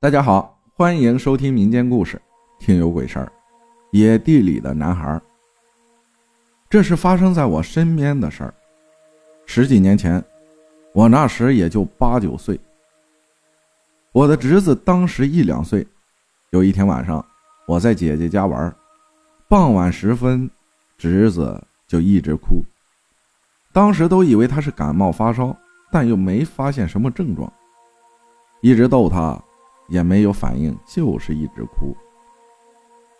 大家好，欢迎收听民间故事《听有鬼事儿》。野地里的男孩，这是发生在我身边的事儿。十几年前，我那时也就八九岁，我的侄子当时一两岁。有一天晚上，我在姐姐家玩，傍晚时分，侄子就一直哭。当时都以为他是感冒发烧，但又没发现什么症状，一直逗他。也没有反应，就是一直哭。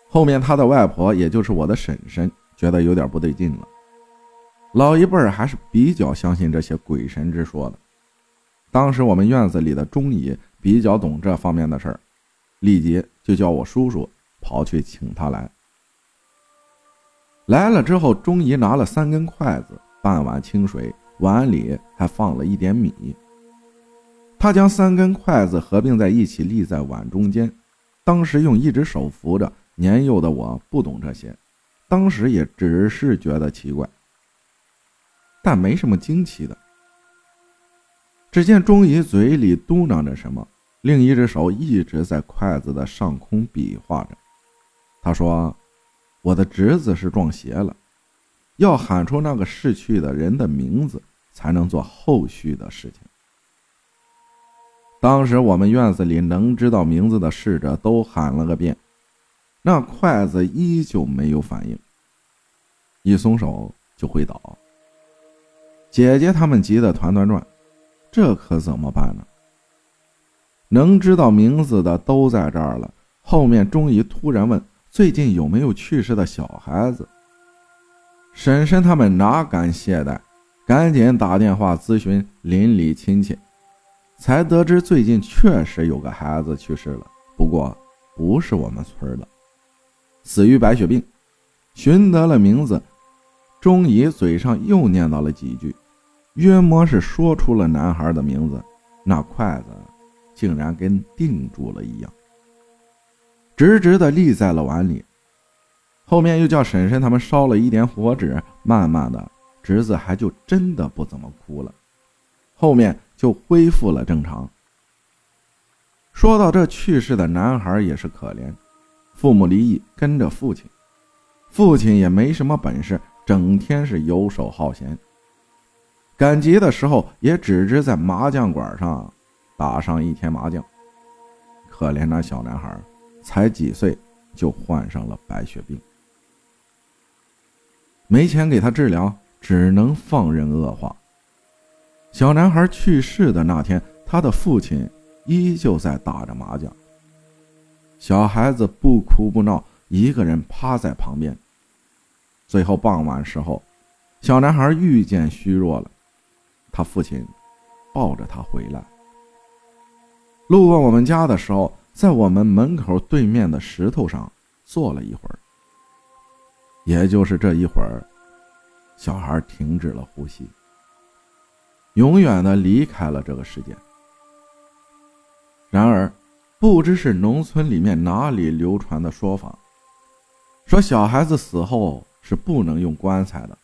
后面他的外婆，也就是我的婶婶，觉得有点不对劲了。老一辈儿还是比较相信这些鬼神之说的。当时我们院子里的钟姨比较懂这方面的事儿，立即就叫我叔叔跑去请他来。来了之后，钟姨拿了三根筷子，半碗清水，碗里还放了一点米。他将三根筷子合并在一起，立在碗中间。当时用一只手扶着，年幼的我不懂这些，当时也只是觉得奇怪，但没什么惊奇的。只见钟姨嘴里嘟囔着什么，另一只手一直在筷子的上空比划着。他说：“我的侄子是撞邪了，要喊出那个逝去的人的名字，才能做后续的事情。”当时我们院子里能知道名字的侍者都喊了个遍，那筷子依旧没有反应，一松手就会倒。姐姐他们急得团团转，这可怎么办呢？能知道名字的都在这儿了，后面钟姨突然问：“最近有没有去世的小孩子？”婶婶他们哪敢懈怠，赶紧打电话咨询邻里亲戚。才得知最近确实有个孩子去世了，不过不是我们村的，死于白血病。寻得了名字，钟姨嘴上又念叨了几句，约摸是说出了男孩的名字。那筷子竟然跟定住了一样，直直的立在了碗里。后面又叫婶婶他们烧了一点火纸，慢慢的，侄子还就真的不怎么哭了。后面。就恢复了正常。说到这去世的男孩也是可怜，父母离异，跟着父亲，父亲也没什么本事，整天是游手好闲。赶集的时候也只知在麻将馆上打上一天麻将。可怜那小男孩，才几岁就患上了白血病，没钱给他治疗，只能放任恶化。小男孩去世的那天，他的父亲依旧在打着麻将。小孩子不哭不闹，一个人趴在旁边。最后傍晚时候，小男孩遇见虚弱了，他父亲抱着他回来。路过我们家的时候，在我们门口对面的石头上坐了一会儿。也就是这一会儿，小孩停止了呼吸。永远的离开了这个世界。然而，不知是农村里面哪里流传的说法，说小孩子死后是不能用棺材的。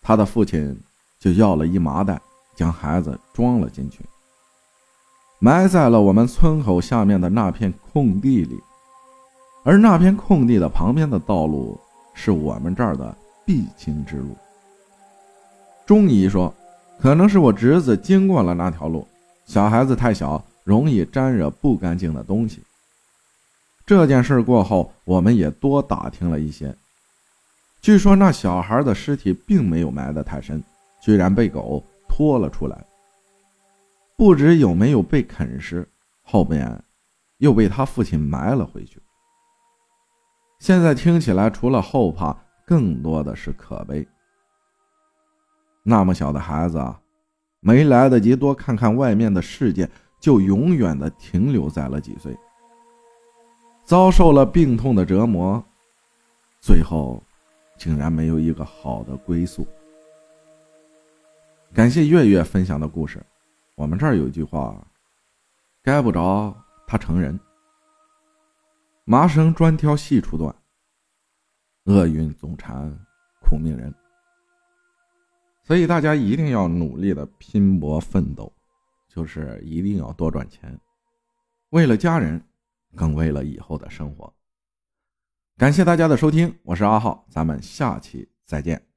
他的父亲就要了一麻袋，将孩子装了进去，埋在了我们村口下面的那片空地里。而那片空地的旁边的道路，是我们这儿的必经之路。钟姨说。可能是我侄子经过了那条路，小孩子太小，容易沾惹不干净的东西。这件事过后，我们也多打听了一些。据说那小孩的尸体并没有埋得太深，居然被狗拖了出来。不知有没有被啃食，后面又被他父亲埋了回去。现在听起来，除了后怕，更多的是可悲。那么小的孩子啊，没来得及多看看外面的世界，就永远的停留在了几岁，遭受了病痛的折磨，最后竟然没有一个好的归宿。感谢月月分享的故事。我们这儿有一句话：该不着他成人，麻绳专挑细处断，厄运总缠苦命人。所以大家一定要努力的拼搏奋斗，就是一定要多赚钱。为了家人，更为了以后的生活。感谢大家的收听，我是阿浩，咱们下期再见。